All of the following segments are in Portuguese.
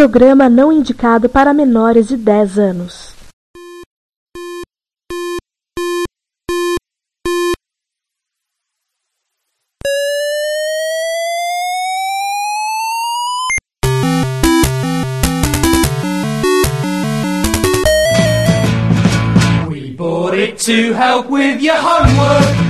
programa não indicado para menores de 10 anos. To help with your homework.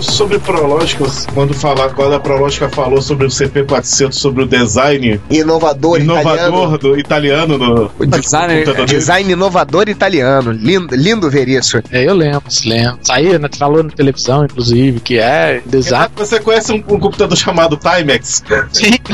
Sobre Prológica, quando, falar, quando a Prológica falou sobre o CP400, sobre o design Inovador, inovador italiano. do italiano no O designer, computador. design inovador italiano. Lindo, lindo ver isso. É, eu lembro, se lembro. Saiu, né? Falou na televisão, inclusive, que é design. Você conhece um, um computador chamado Timex? Sim.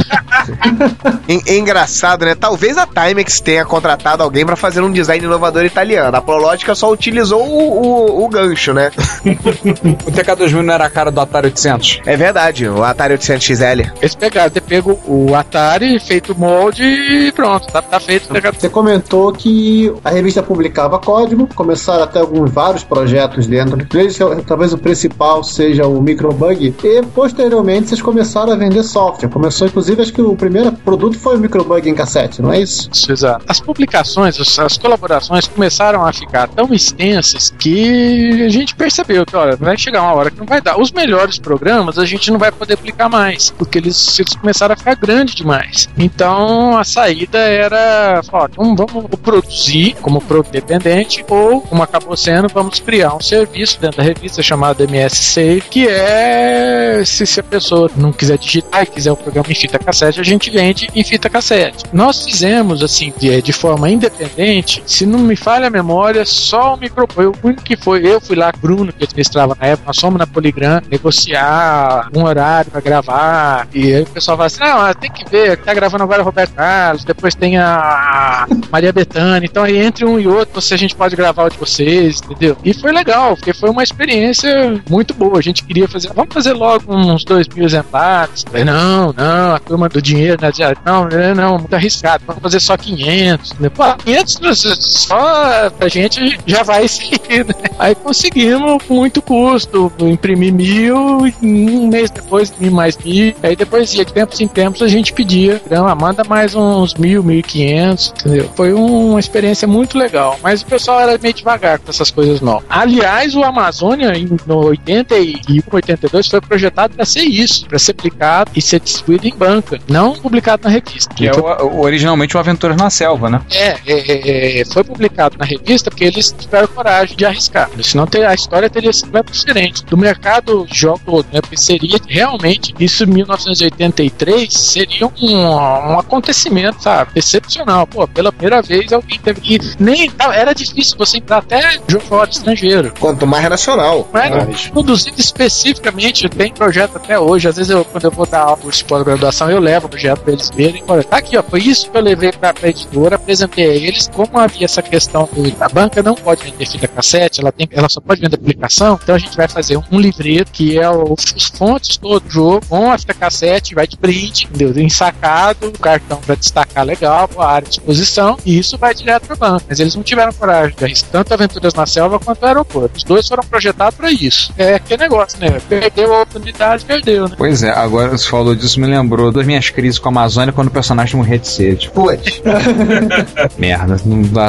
É, é engraçado, né? Talvez a Timex tenha contratado alguém pra fazer um design inovador italiano. A Prológica só utilizou o, o, o gancho, né? O TK2000 não era a cara do Atari 800? É verdade, o Atari 800 XL. Eles pegaram, ter pego o Atari, feito o molde e pronto, tá, tá feito. Você comentou que a revista publicava código, começaram até alguns vários projetos dentro deles, talvez o principal seja o Microbug, e posteriormente vocês começaram a vender software. Começou, inclusive, acho que o primeiro produto foi o Microbug em cassete, não é isso? Isso, exato. As publicações, as, as colaborações começaram a ficar tão extensas que a gente percebeu que, olha, vai chegar uma hora não vai dar. Os melhores programas a gente não vai poder aplicar mais, porque eles, eles começaram a ficar grandes demais. Então a saída era, ó, então vamos produzir como produto dependente, ou, como acabou sendo, vamos criar um serviço dentro da revista chamado MS Save, que é se, se a pessoa não quiser digitar e quiser o programa em fita cassete, a gente vende em fita cassete. Nós fizemos assim de, de forma independente, se não me falha a memória, só o micro foi o único que foi. Eu fui lá, Bruno, que administrava na época, nós fomos na Poligram negociar um horário pra gravar. E aí o pessoal fala assim: não, tem que ver, tá gravando agora o Roberto Carlos, depois tem a Maria Bethânia, então aí entre um e outro, se a gente pode gravar o de vocês, entendeu? E foi legal, porque foi uma experiência muito boa. A gente queria fazer, vamos fazer logo uns dois mil exemplares. Falei, não, não, a turma do dinheiro, né? Não, não, não, muito arriscado, vamos fazer só 500. né? Pô, 500 só pra gente já vai seguir, né? Aí conseguimos com muito custo, imprimir mil, e um mês depois imprimir mais mil. Aí depois ia de tempos em tempos a gente pedia, então, ah, manda mais uns mil, mil e quinhentos, entendeu? Foi uma experiência muito legal, mas o pessoal era meio devagar com essas coisas novas. Aliás, o Amazônia, em, no 81, 82, foi projetado para ser isso, para ser aplicado e ser distribuído em banca, não publicado na revista. Que é Foi- o, originalmente o Aventuras na Selva, né? é, é, é, é, foi publicado na revista porque eles tiveram coragem de arriscar. Senão a história teria sido diferente. Do mercado de jogo todo, né? Porque seria realmente, isso em 1983, seria um, um acontecimento, sabe? Excepcional. Pô, pela primeira vez alguém teve que. Nem. Era difícil você entrar até jogo fora estrangeiro. Quanto mais nacional. Era produzido especificamente, tem projeto até hoje. Às vezes, eu, quando eu vou dar aula de pós-graduação, eu levo o projeto pra eles verem. Olha, tá aqui, ó. Foi isso que eu levei pra, pra editora, apresentei a eles. Como havia essa questão do, a banca não pode vender fita cassete, ela, tem, ela só pode vender aplicação. Então a gente vai fazer um, um livreto que é o- os fontes todo do jogo, com a fita cassete, vai de print, entendeu? Ensacado, o cartão pra destacar legal, a área de exposição, e isso vai direto pra banca. Mas eles não tiveram coragem de arriscar tanto Aventuras na Selva quanto o aeroporto. Os dois foram projetados pra isso. É que negócio, né? Perdeu a oportunidade, perdeu, né? Pois é, agora você falou disso, me lembrou das minhas crises com a Amazônia quando o personagem morria de sede. Putz. Merda,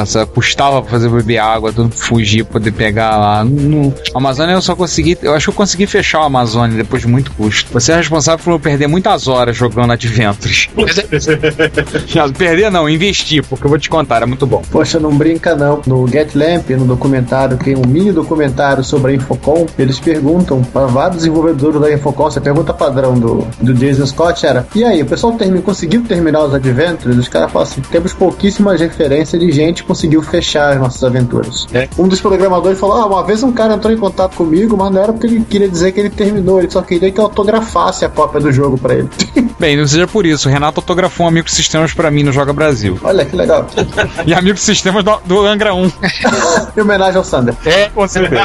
só custava pra fazer beber água, tudo fugir, poder pegar lá. Não, a Amazônia eu só consegui. Eu acho que eu consegui fechar o Amazônia depois de muito custo. Você é responsável por eu perder muitas horas jogando Adventures. Não, perder não, investir, porque eu vou te contar, é muito bom. Poxa, não brinca não. No GetLamp, no documentário, tem um mini documentário sobre a Infocom. Eles perguntam para vários desenvolvedores da Infocom, essa pergunta padrão do, do Jason Scott era: E aí, o pessoal termi- conseguiu terminar os Adventures? Os caras falam assim: temos pouquíssimas referências de gente que conseguiu fechar as nossas aventuras. É. Um dos programadores falou: Ah, uma vez um cara entrou em contato comigo, mas não era porque ele queria dizer que ele terminou, ele só queria que eu autografasse a cópia do jogo pra ele. Bem, não seja por isso, o Renato autografou um Amigo Sistemas pra mim no Joga Brasil. Olha que legal. E Amigo Sistemas do, do Angra 1. em homenagem ao Sander. É, com certeza.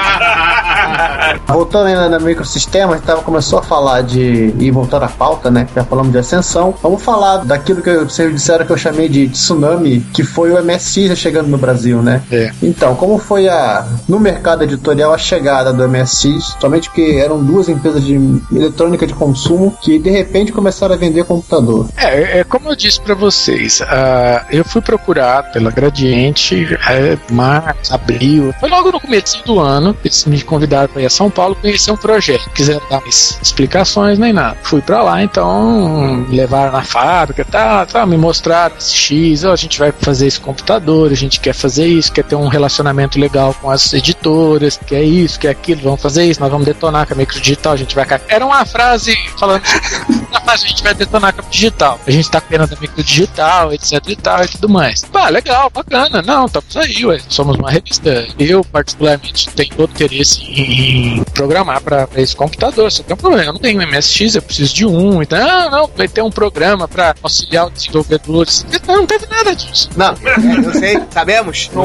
Voltando ainda no microsistema, a gente tava, começou a falar de. e voltar à pauta, né? Já falamos de ascensão. Vamos falar daquilo que vocês disseram que eu chamei de tsunami, que foi o já chegando no Brasil, né? É. Então, como foi a. no mercado editorial a chegada do MSX, somente porque eram duas empresas de eletrônica de consumo que de repente começaram a vender computador. É, é como eu disse pra vocês, ah, eu fui procurar pela Gradiente, é, março, abril, foi logo no começo do ano, eles me convidaram para ir a São Paulo conhecer um projeto, quiseram dar mais explicações nem nada. Fui pra lá, então me levaram na fábrica, tá, tá, me mostraram esse X, ó, a gente vai fazer esse computador, a gente quer fazer isso, quer ter um relacionamento legal com as editoras, quer isso, quer aquilo, vamos fazer isso, nós vamos detonar com a micro digital, a gente vai. ca- Era uma frase falando na fase a gente vai detonar com a digital. A gente tá pena da micro digital, etc e tal e tudo mais. Pá, legal, bacana. Não, estamos aí, ué. Somos uma revista. Eu, particularmente, tenho todo interesse em programar para esse computador. Só tem um problema. Eu não tenho MSX, eu preciso de um. Então, ah, não, vai ter um programa para auxiliar os desenvolvedores. Não, não teve nada disso. Não, é, eu sei, sabemos.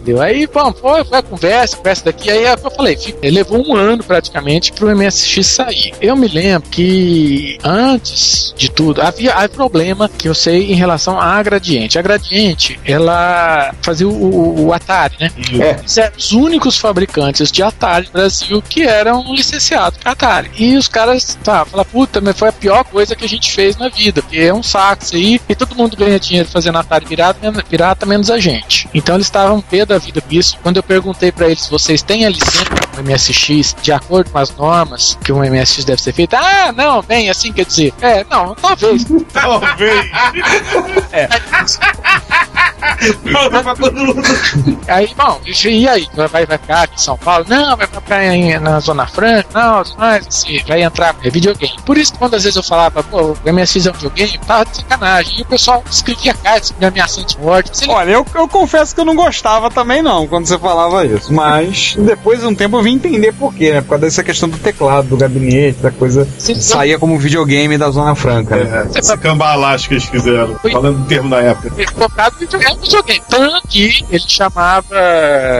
Entendeu? Aí, bom, foi, foi a conversa, conversa daqui. Aí é o eu falei, fica- levou um ano praticamente pro MSX sair. Eu me lembro que antes de tudo, havia, havia problema que eu sei em relação à Gradiente. A Gradiente, ela fazia o, o- o Atari, né? É. Eles eram os únicos fabricantes de Atari no Brasil que eram licenciados para Atari. E os caras, tá, fala, puta, mas foi a pior coisa que a gente fez na vida, porque é um saco isso aí, e todo mundo ganha dinheiro fazendo Atari pirata, menos, pirata, menos a gente. Então eles estavam pé da vida com isso. Quando eu perguntei para eles, vocês têm a licença do MSX de acordo com as normas que um MSX deve ser feito? Ah, não, bem, assim quer dizer. É, não, talvez. Talvez. Aí, bom, e aí? Vai, vai ficar aqui em São Paulo? Não, vai ficar em- na Zona Franca? Não, mas assim, vai entrar é videogame. Por isso, quando às vezes eu falava, pô, o MSX é um videogame, tava de sacanagem. E o pessoal escrevia cartas me ameaçando de morte. Ele- Olha, eu, eu confesso que eu não gostava também não quando você falava isso. Mas depois de um tempo eu vim entender por quê, né? Por causa dessa questão do teclado, do gabinete, da coisa. ele- Saía como videogame da Zona Franca, né? É, essa cambalagem que eles fizeram. Falando do termo da época. ele colocado videogame, videogame. Tanto que ele chamava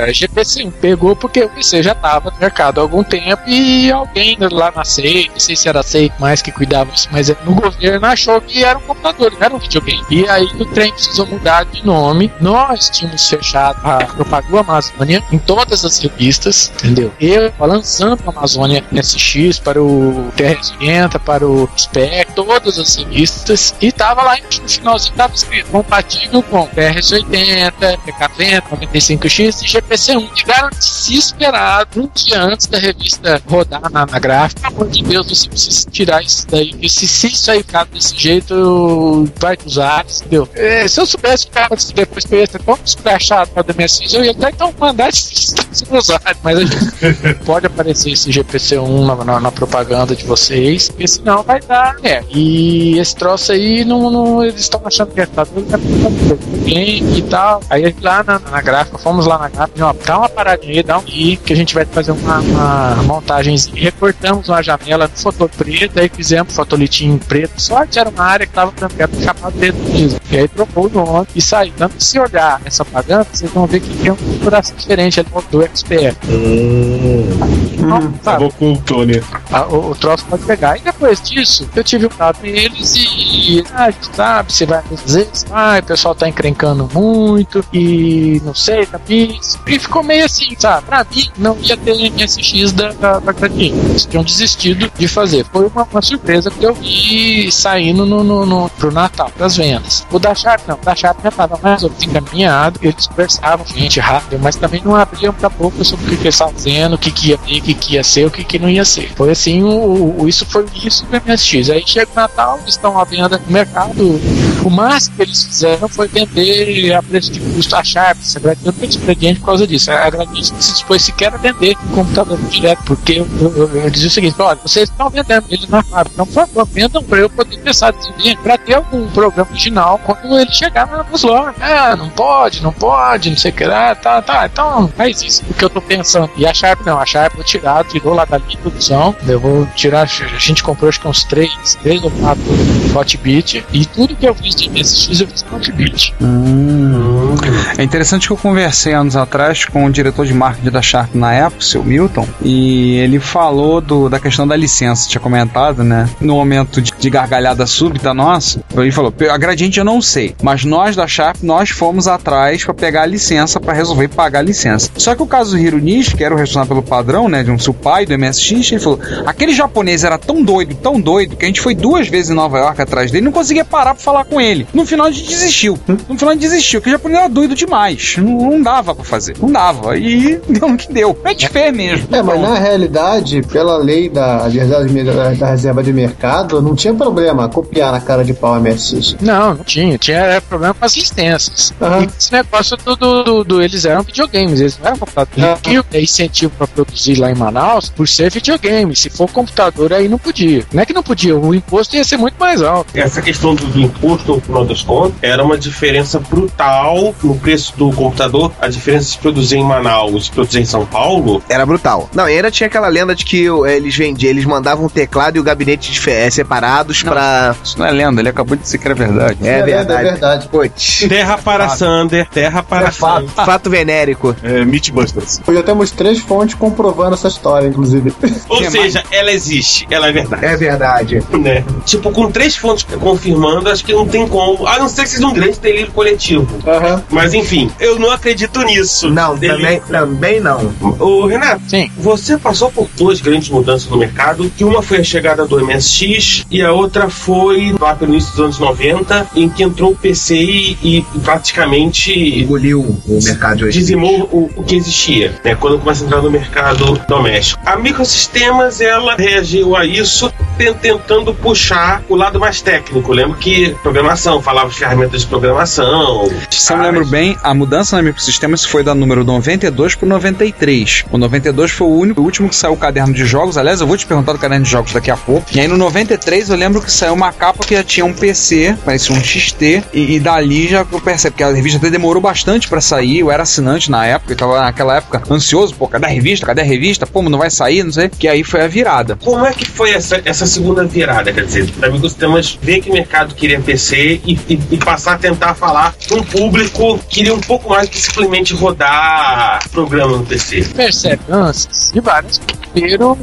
GPC1. Pegou porque o PC já estava no mercado há algum tempo e alguém lá na SEI, não sei se era a SEI mais que cuidava disso, mas no governo achou que era um computador, não era um videogame. E aí o trem precisou mudar de nome. Nós tínhamos fechado a Propaganda Amazônia em todas as revistas, entendeu? Eu lançando a Amazônia SX para o TR-80, para o SPEC, todas as revistas, e tava lá no finalzinho, tava escrito compatível com TRS-80, PK-20, 95X e GPC-1. Tiveram desesperado um dia antes da revista rodar na, na gráfica. Pelo amor de Deus, você precisa tirar isso daí. Porque se, se isso aí ficar desse jeito, vai usar, entendeu? É, se eu soubesse que o cara depois que eu ia ser tão escrachado o MSX, eu ia até então mandar esse ser usado. Mas a gente pode aparecer esse GPC1 na, na- na propaganda de vocês, porque senão vai dar. É. E esse troço aí, não, não- eles estão achando que é tá game e tal. Aí lá na, na gráfica, fomos lá na gráfica, ó, dá uma paradinha aí, dá um aí, que a gente vai fazer uma, uma montagem. Recortamos uma janela no fotô preto, aí fizemos fotolitinho preto. Sorte era uma área que tava era chamado preto mesmo. E aí trocou o nome e saiu. Então, se olhar essa propaganda, vocês vão ver que tem uma configuração diferente ali do XPR. Não, sabe? Acabou com o Tony. Ah, o, o troço pode pegar. E depois disso, eu tive um contato com eles e, e ah, sabe, você vai fazer. Ah, o pessoal tá encrencando reclamando muito e não sei, tá. E ficou meio assim, sabe? Pra mim, não ia ter MSX da, da, da. Eles tinham desistido de fazer. Foi uma, uma surpresa que eu vi saindo no, no, no, pro Natal, das vendas. O da Sharp não, o da Sharp já tava mais ou menos encaminhado, eles conversavam, gente, rápido, mas também não abriam pra boca sobre o que, que eles estavam fazendo, o que, que ia ter, o que, que ia ser, o que, que não ia ser. Foi assim, o, o- isso foi isso do MSX. Aí chega o Natal, estão à venda no mercado. O máximo que eles fizeram foi vender a preço de custo a Sharp. A Gradiente tem expediente por causa disso. A Gradiente se dispôs sequer a vender o computador direto, porque eu, eu, eu, eu dizia o seguinte: olha, vocês estão vendendo ele na fábrica, então por favor, vendam para eu poder pensar desenvolver, para ter algum programa original quando ele chegar nas lojas. Ah, não pode, não pode, não sei o que lá, tá, tá, então faz isso, o que eu tô pensando. E a Sharp não, a Sharp vou tirar, tirou lá da minha produção, eu vou tirar, a gente comprou acho que uns três, três ou quatro Hotbit, e tudo que eu fiz de MSX eu fiz com Hotbit. É interessante que eu conversei anos atrás com o diretor de marketing da Sharp na o seu Milton, e ele falou do, da questão da licença, tinha comentado, né? No momento de, de gargalhada súbita nossa, ele falou: a Gradiente eu não sei, mas nós da Sharp, nós fomos atrás para pegar a licença, para resolver pagar a licença. Só que o caso do Hiro que era o responsável pelo padrão, né? De um seu pai do MSX, ele falou: aquele japonês era tão doido, tão doido, que a gente foi duas vezes em Nova York atrás dele não conseguia parar pra falar com ele. No final a gente desistiu. No final a gente desistiu, porque o japonês era doido demais. Não, não dava pra fazer. Não dava. E deu no que deu. A gente fez mesmo. É, mas na realidade, pela lei da, da, da reserva de mercado, não tinha problema copiar na cara de pau MSX. Não, não tinha. Tinha era problema com as licenças. E esse negócio do, do, do- do- Eles eram videogames, eles não eram computadores. Eles tinham incentivo pra produzir lá em Manaus por ser videogame. Se for computador, aí não podia. Não é que não podia, o imposto ia ser muito mais alto. Essa questão do, do imposto, no final das contas, era uma diferença brutal no preço do computador. A diferença de produzir em Manaus e produzir em São Paulo. Era brutal. Não, e ainda tinha aquela lenda de que o- eles vendiam, eles mandavam um teclado e o gabinete eh, separados pra. Isso não é lenda, ele acabou de dizer que era verdade. É, É verdade. verdade. Putz. Terra para Sander, terra para É fato. Sander. Fato venérico. É, Meatbusters. Já temos três fontes comprovando essa história, inclusive. Ou Que seja, ela existe, ela é verdade. É verdade. né? Tipo, com três fontes confirmando, acho que não tem como. A não ser que seja um grande delírio coletivo. Aham. Mas enfim, eu não acredito nisso. Não, também, também não. Ô, Renato, Sim. você passou por duas grandes mudanças no mercado, que uma foi a chegada do MSX e a outra foi lá pelo início dos anos 90, em que entrou o PC e, e praticamente Engoliu o mercado hoje. dizimou o, o que existia, né? Quando começa a entrar no mercado doméstico. A Microsistemas, ela reagiu a isso tentando puxar o lado mais técnico. Lembro que programação, falava de ferramentas de programação. Se eu lembro bem, a mudança na microsistemas foi da número 92 pro 93. O 92 foi o único, o último que saiu o caderno de jogos. Aliás, eu vou te perguntar do caderno de jogos daqui a pouco. E aí no 93 eu lembro que saiu uma capa que já tinha um PC, parecia um XT, e, e dali já eu percebi que a revista até demorou bastante pra sair. Eu era assinante na época, eu tava naquela época ansioso, pô, cadê a revista? Cadê a revista? Pô, não vai sair, não sei. Que aí foi a virada. Como é que foi essa, essa segunda virada? Quer dizer, a Microsistemas vê que o mercado queria PC e, e- e passar a tentar falar com um público que queria um pouco mais que simplesmente rodar programa no PC. Percebe de vários. Primeiro,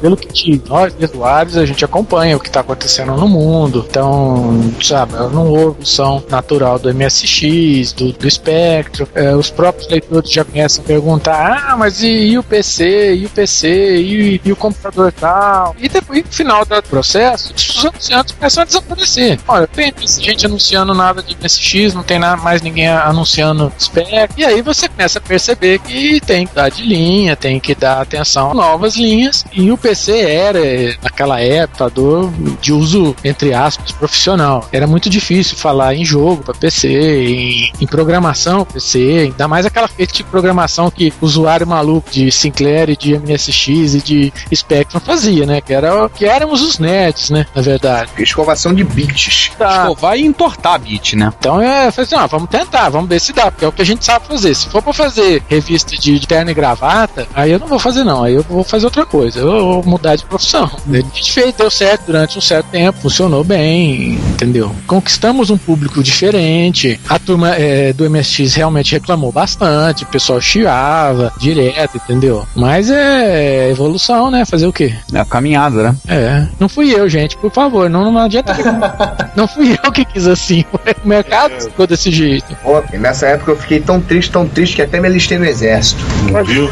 pelo, que de nós, usuários, a gente acompanha o que está acontecendo no mundo. Então, sabe, não houve evolução natural do MSX, do, do Spectrum. É, os próprios leitores já começam a perguntar: ah, mas e, e o PC? E o PC? E, e o computador tal? E depois, no final do processo, os anunciantes começam a desaparecer. Olha, tem gente anunciando nada de MSX, não tem na- mais ninguém anunciando Spectrum. E aí você começa a perceber que tem que dar de linha, tem que dar atenção novas linhas. E o PC era, naquela época, computador de uso, entre aspas, profissional. Era muito difícil falar em jogo para PC, em, em programação PC, ainda mais aquela feita de programação que o usuário maluco de Sinclair e de MSX e de Spectrum fazia, né? Que, era, que éramos os nerds, né? Na verdade. Escovação de bits. Tá. Escovar e entortar a bit, né? Então é, eu falei assim, ó, vamos tentar, vamos ver se dá, porque é o que a gente sabe fazer. Se for pra fazer revista de, de terno e gravata, aí eu não vou fazer não. aí eu vou fazer outra coisa, eu vou mudar de profissão. A gente fez, deu certo durante um certo tempo, funcionou bem, entendeu? Conquistamos um público diferente, a turma é, do MSX realmente reclamou bastante, o pessoal chiava direto, entendeu? Mas é evolução, né? Fazer o quê? É a caminhada, né? É, não fui eu, gente, por favor, não, não adianta. não fui eu que quis assim, o mercado ficou desse jeito. Pô, e nessa época eu fiquei tão triste, tão triste que até me alistei no exército. Viu?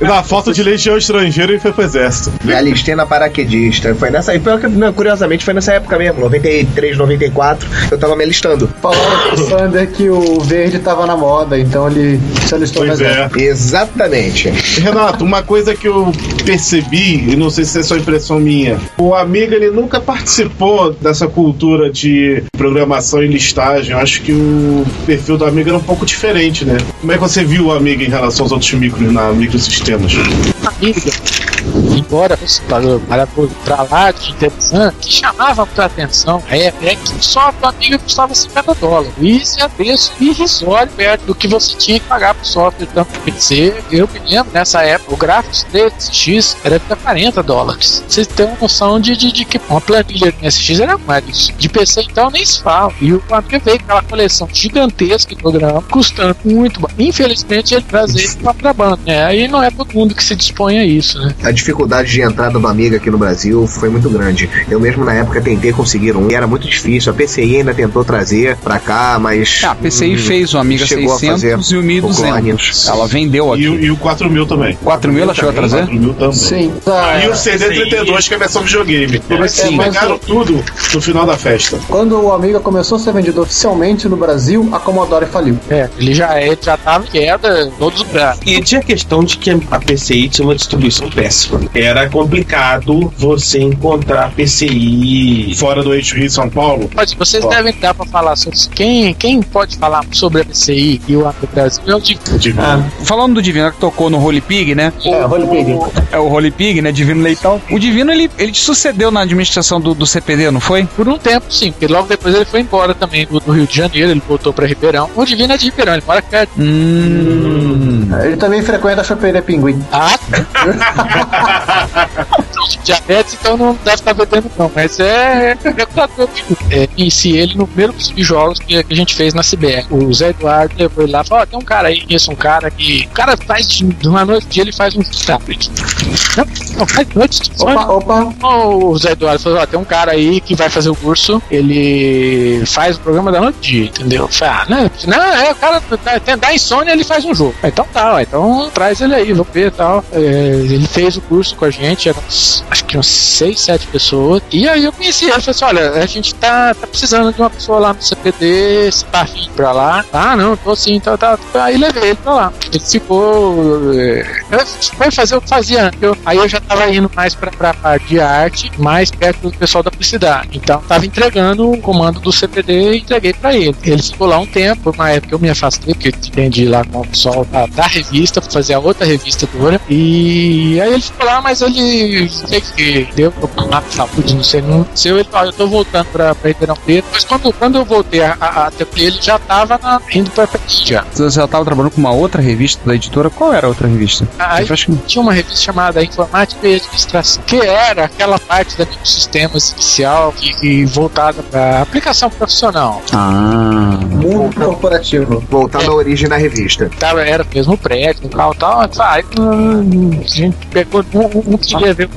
Na falta de legião estrangeira, ele foi pro exército. Me alistei na paraquedista. Foi nessa. e pior que, não, curiosamente, foi nessa época mesmo, 93, 94, eu tava me alistando. Falaram pro Sander que o verde tava na moda, então ele se alistou no Pois é. exército. Exatamente. Renato, uma coisa que eu percebi, e não sei se é só impressão minha, o Amiga ele nunca participou dessa cultura de programação e listagem. Eu acho que o perfil do Amiga era um pouco diferente, né? Como é que você viu o Amiga em relação aos outros micros na microsistemas? Amiga, embora fosse para para- pra lá de interessante, que chamava muita atenção é, é que o software amiga custava 50 dólares. Isso é preço irrisório perto do que você tinha que pagar pro software tanto pro PC. Eu me lembro, nessa época, o gráfico DSX era de 40 dólares. Vocês têm uma noção de, de, de que uma planilha de SX era mais. De PC, então, nem se fala. E o Amiga veio com aquela coleção gigantesca de programa, custando muito. Infelizmente, ele trazia isso pra banda, né? Aí não é todo mundo que se dispõe a isso, né? A dificuldade de entrada do Amiga aqui no Brasil foi muito grande. Eu mesmo na época tentei conseguir um e era muito difícil. A PCI ainda tentou trazer pra cá, mas. Ah, a PCI hum, fez o Amiga chegou a 600 e o o 1200. Ela vendeu E, o- aqui. e o 4000 também. 4000 ela chegou a trazer? 4000 também. Sim. E o CD32, que é a versão videogame. Eles Sim. pegaram tudo no final da festa. Quando o Amiga começou a ser vendido oficialmente no Brasil, a Commodore faliu. É, ele já, ele já tava em queda em todos os lugares. E tinha a questão de que a PCI tinha uma distribuição péssima. Era complicado você encontrar PCI. Fora do Eixo Rio São Paulo. Mas vocês Ó. devem dar pra falar sobre isso. Quem, quem pode falar sobre a PCI e o Amiga Brasil é o Divino. de- Falando do Divino que tocou no Holy Pig, né? É, Holy Pig. É o Holy Pig, né? Divino Leitão. O Divino, ele, ele te sucedeu na administração do, do CPD, não foi? Por um tempo, sim, porque logo depois ele foi embora também do, do Rio de Janeiro, ele voltou pra Ribeirão. O Divino é de Ribeirão, ele mora perto. Hum. Ele também frequenta a choperia Pinguim. Ah, diabetes, então não deve estar vendendo não, mas é recrutador. É, conheci ele no primeiro dos jogos que, a gente fez na CBR. O Zé Eduardo levou ele lá e falou, ó, tem um cara aí, conheço um cara que... O cara faz, de uma noite ele faz um tablet. Opa, opa. O Zé Eduardo falou, ó, tem um cara aí que vai fazer o curso, ele faz o programa da noite dia, entendeu? Eu Falei, ah, né? Não, é, o cara dá- tem dá insônia, ele faz um jogo. Ah, Então tá, ó, então traz ele aí, vamos ver e tal. É, ele fez o curso com a gente, eram acho que uns seis, sete pessoas. E aí eu conheci ele, falei assim, olha, a gente tá, tá precisando de uma pessoa lá no CPD, se tá afim pra lá. Ah, não, tô sim, tá, tá. Aí levei ele pra lá. Ele ficou. é, Foi fazer o que fazia antes. Eu- aí eu já tava indo mais pra, pra parte de arte, mais perto do pessoal da publicidade. Então tava entregando o comando do CPD e entreguei pra ele. Ele ficou lá um tempo, uma época eu me afastei, porque entendi lá com o pessoal da, da revista, pra fazer a outra revista dura. E aí ele ficou lá, mas ele não sei o que deu de saúde, não sei, não sei. Ele falou, eu tô voltando pra, pra Ribeirão Preto. Mas quando, quando eu voltei a, a, até ele já tava na- indo pra Petit já. Você já estava trabalhando com uma outra revista da editora? Qual era a outra revista? Acho que- tinha uma revista chamada Informática e Administração, que era aquela parte da microsistemas inicial que, que voltada para aplicação profissional. Ah. Mundo corporativo. Voltando à origem da revista. Tava, era mesmo prédio, e tal. Aí, hum, a gente pegou, não, não queria ver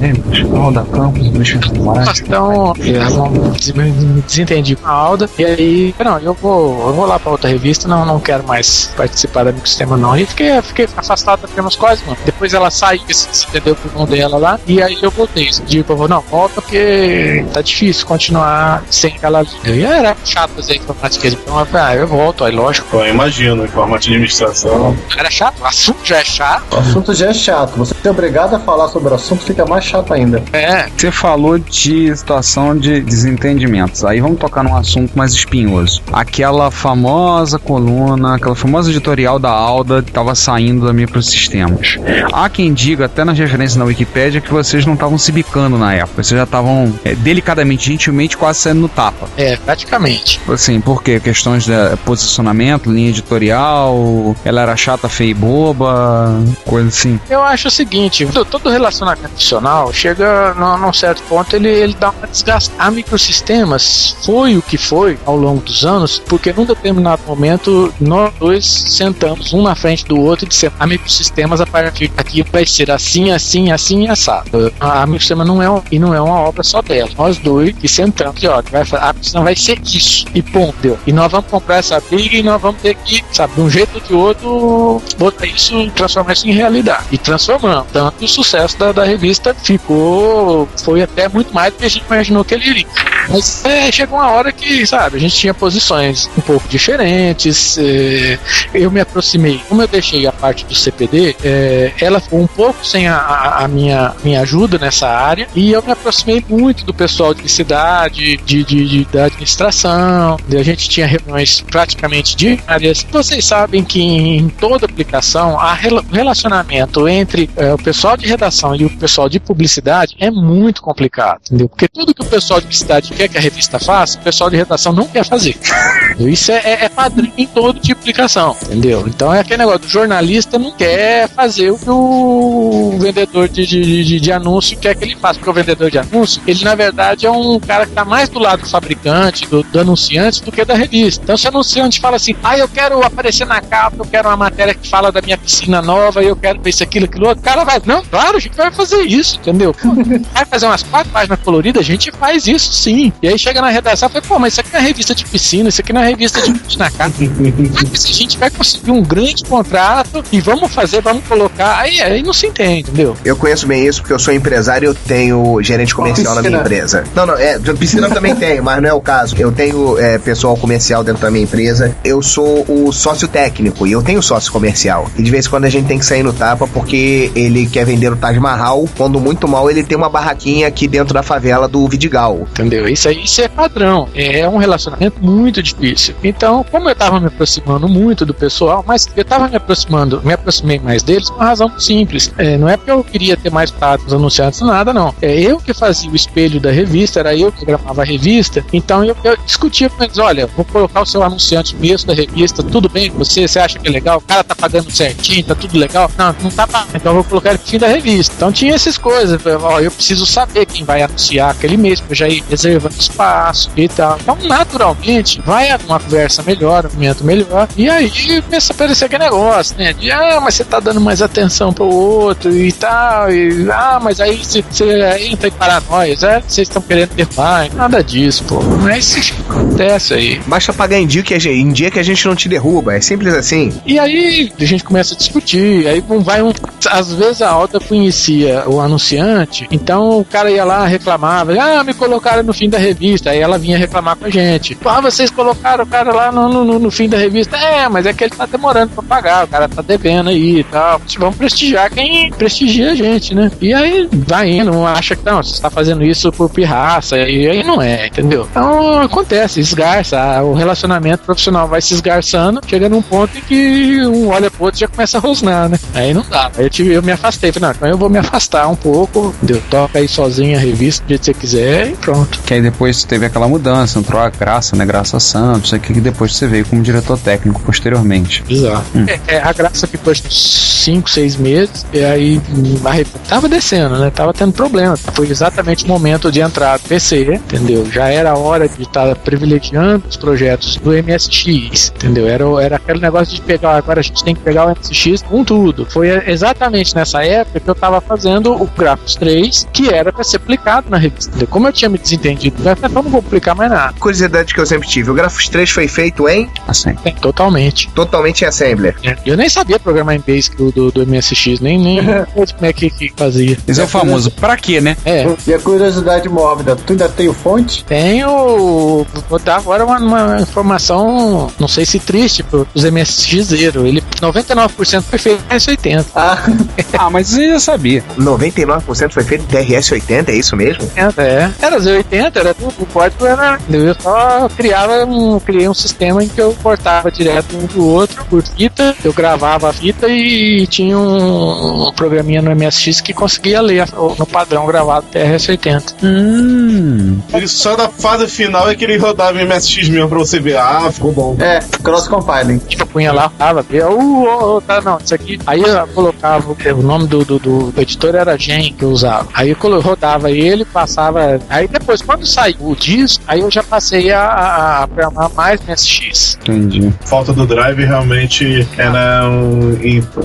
Roda Campos, Então, eu me desentendi com a Alda. E aí, não, eu vou, eu vou lá pra outra revista, não, não quero mais participar da microsistema, não. E fiquei, fiquei afastado da Firmas Cosmo. Depois ela saiu, se se entendeu com o irmão dela lá. E aí eu voltei. Esse dia eu falei, não, volta porque tá difícil continuar sem aquela linha. E era chato fazer informática. Então eu falei, ah, eu volto, aí lógico. Eu imagino, informática de administração. Era chato, o assunto já é chato. O assunto já é chato. Você é obrigado a falar sobre o assunto, fica mais chato ainda. É, Você falou de situação de desentendimentos. Aí vamos tocar num assunto mais espinhoso. Aquela famosa coluna, aquela famosa editorial da Alda que estava saindo da Microsistemas. Há quem diga, até nas referências na Wikipédia, que vocês não estavam se bicando na época. Vocês já estavam é, delicadamente, gentilmente, quase saindo no tapa. é, praticamente. Assim, por quê? Questões de posicionamento, linha editorial, ela era chata, feia e boba, coisa assim. Eu acho o seguinte, todo- relacionamento profissional chega num certo ponto, ele, ele dá uma desgastada. A microsistemas foi o que foi ao longo dos anos, porque num determinado momento nós dois sentamos um na frente do outro e dissemos, a microsistemas a partir daqui vai ser assim, assim, assim assado. A, a microsistema não é um, e não é uma obra só dela. Nós dois que sentamos e vai, a microsistema vai ser isso. E ponto. deu. E nós vamos comprar essa briga e nós vamos ter que, sabe, de um jeito ou de outro, botar isso, transformar isso em realidade. E transformamos. Tanto o sucesso da, da revista ficou, foi até muito mais do que a gente imaginou que ele iria. Mas é, chegou uma hora que, sabe, a gente tinha posições um pouco diferentes. é, eu me aproximei, como eu deixei a parte do CPD, é, ela ficou um pouco sem a, a- minha, minha ajuda nessa área. E eu me aproximei muito do pessoal de cidade, de, de, de- da administração. A gente tinha reuniões praticamente diárias. Vocês sabem que em toda aplicação, o relacionamento entre é, o pessoal de redação e o pessoal de publicidade é muito complicado, entendeu? Porque tudo que o pessoal de publicidade quer que a revista faça, o pessoal de redação não quer fazer. Isso é, é, é padrão em todo tipo de publicação, entendeu? Então é aquele negócio, o jornalista não quer fazer o que o vendedor de, de, de, de anúncio quer que ele faça, porque o vendedor de anúncio, ele na verdade é um cara que está mais do lado do fabricante, do, do anunciante, do que da revista. Então se o anunciante fala assim, ah, eu quero aparecer na capa, eu quero uma matéria que fala da minha piscina nova, eu quero ver isso, aquilo, aquilo outro, o cara vai, não, claro, a gente vai fazer isso, entendeu? Vai fazer umas quatro páginas coloridas, a gente faz isso sim. E aí chega na redação e fala, pô, mas isso aqui não é revista de piscina, isso aqui não é revista de piscina na capa. Mas a gente vai conseguir um grande contrato e vamos fazer, vamos colocar. Aí, aí não se entende, entendeu? Eu conheço bem isso porque eu sou empresário e eu tenho gerente comercial na minha empresa. Não, não, é, piscina eu também tenho, mas não é o caso. Eu tenho é, pessoal comercial dentro da minha empresa. Eu sou o sócio técnico e eu tenho sócio comercial. E de vez em quando a gente tem que sair no tapa porque ele quer vender o Taj Mahal, quando muito mal ele tem uma barraquinha aqui dentro da favela do Vidigal. Entendeu? Isso aí isso é padrão. É um relacionamento muito difícil. Então, como eu tava me aproximando muito do pessoal, mas eu tava me aproximando, me aproximei mais deles por uma razão simples. É, não é porque eu queria ter mais contato com os anunciantes, nada, não. É eu que fazia o espelho da revista, era eu que gravava a revista. Então eu, eu discutia com eles: olha, vou colocar o seu anunciante mesmo da revista, tudo bem com você? Você acha que é legal? O cara tá pagando certinho, tá tudo legal? Não, não tá pagando. Então eu vou colocar ele no fim da revista. Então tinha essas coisas. Ó, eu preciso saber quem vai anunciar aquele mês, pra eu já ir reservando espaço e tal. Então, naturalmente, vai uma conversa melhor, um momento melhor. E aí começa a aparecer aquele negócio, né? De, ah, mas você tá dando mais atenção pro outro e tal. E, ah, mas aí você entra em paranoia. É, vocês estão querendo derrubar. Nada disso, pô. Mas isso acontece aí. Basta pagar em dia, que a gente, em dia que a gente não te derruba. É simples assim. E aí a gente começa a discutir, aí vai um. Às vezes a Alta conhecia o anunciante, então o cara ia lá, reclamava, ah, me colocaram no fim da revista, aí ela vinha reclamar com a gente. Ah, vocês colocaram o cara lá no, no, no fim da revista. É, mas é que ele tá demorando pra pagar, o cara tá devendo aí e tal. Vamos prestigiar quem prestigia a gente, né? E aí vai indo, acha que não, você está fazendo isso por pirraça, e aí não é, entendeu? Então acontece, esgarça, o relacionamento profissional vai se esgarçando, chega num ponto em que um olha pro outro e já começa a rosnar, né? Aí não dá. Aí eu, tive, eu me afastei, falei, não, então eu vou me afastar um pouco, deu toca aí sozinho a revista do jeito que você quiser e pronto. Que aí depois teve aquela mudança, entrou a Graça, né? Graça Santos, aqui que depois você veio como diretor técnico posteriormente. Exato. É, é, a graça ficou acho que uns 5, 6 meses, e aí tava descendo, né? Tava tendo problema. Foi exatamente o momento de entrar PC, entendeu? Já era a hora de estar privilegiando os projetos do MSX, entendeu? Era, era aquele negócio de pegar, agora a gente tem que pegar o MSX com tudo. Foi exatamente nessa época que eu tava fazendo o Graphics 3, que era para ser aplicado na revista. Entendeu? Como eu tinha me desentendido Então não vou publicar mais nada. Curiosidade que eu sempre tive: o Grafos 3 foi feito em Assim. Tem, totalmente. totalmente em Assembler. É, Eu nem sabia programar em Basic do, do, do MSX, nem, nem como é que, que fazia. Esse é o famoso, pra quê, né? É, E a curiosidade mórbida, tu ainda tem o fonte? tenho. Vou dar agora uma, uma informação, não sei se triste, pros MSX Zero. Ele 99% foi feito em S80. Ah, Ah, mas você já sabia. 99% foi feito em TRS-80, é isso mesmo? É, era Z80, era tudo, o código era. Eu só criava um, criei um sistema em que eu cortava direto um do outro por fita, eu gravava a fita e tinha um, um programinha no MSX que conseguia ler no padrão gravado TRS-80. Hum. Ele só na fase final é que ele rodava em MSX mesmo pra você ver. Ah, ficou bom. é, cross-compiling. Tipo, eu punha lá, tava, via, uh, uh, uh, tá, não, isso aqui. Aí eu colocava, o nome do, do, do editor era Gen que eu usava. Aí eu rodava ele, passava. Aí depois, quando saiu o disco, aí eu já passei a, a, a programar mais MSX. Entendi. Falta do drive realmente era um,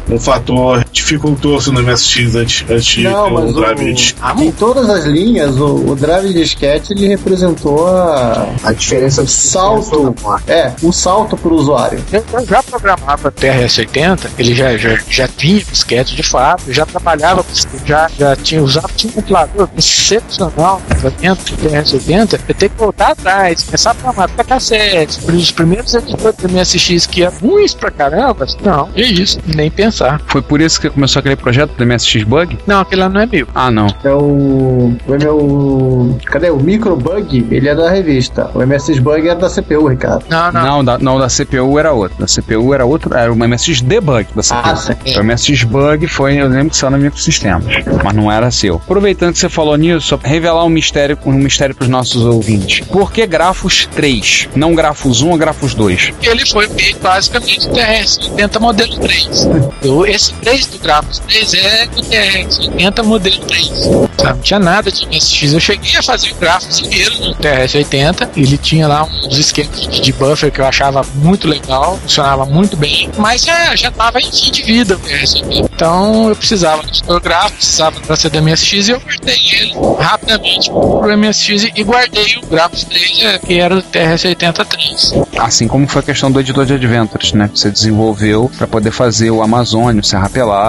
um fator dificultoso no MSX antes, antes de Não, ter um drive de o, em todas as linhas, o, o drive de disquete ele representou a A diferença do salto, é, um salto pro usuário. Eu, eu já programava TRS-80, ele já, já, já tinha disquete de fato, já trabalhava com disquete, já, já tinha usado, tinha um compilador excepcional dentro do TRS-80, eu tenho que voltar atrás, começar a programar pra cassete, os primeiros editores do MSX que eram ruins pra caramba, não, é isso, nem pensar. Foi por isso que começou aquele projeto do MSX Bug? Não, aquele lá não é meu. Ah, não. É o, o meu, cadê o Microbug? Ele é da revista. O MSX Bug era da CPU, Ricardo. Não, não. Não, da, não, da CPU era outro. Da CPU era outro, era o MSX Debug da CPU. Ah, sim. O MSX Bug foi, eu lembro que saiu na Microsistemas, mas não era seu. Aproveitando que você falou nisso, só revelar um mistério, um mistério pros nossos ouvintes. Por que Grafos 3? Não Grafos 1 ou Grafos 2? ele foi feito basicamente do TRS-80 modelo 3. Eu, esse 3 do Grafos 3 é do TRS-80 modelo 3. Sabe? Não tinha nada de MSX. Eu cheguei a fazer o Grafos inteiro no TRS-80. Ele tinha lá uns esquemas de, buffer que eu achava muito legal, funcionava muito bem, mas já, já tava em fim de vida o TRS-80. Então eu precisava do seu gráfico, precisava da MSX e eu guardei ele rapidamente pro MSX e guardei o Grafos 3, é, que era do TRS-80-3. Assim como foi a questão do editor de Adventures, né? Que você desenvolveu para poder fazer o Amazônio, Serra Pelada.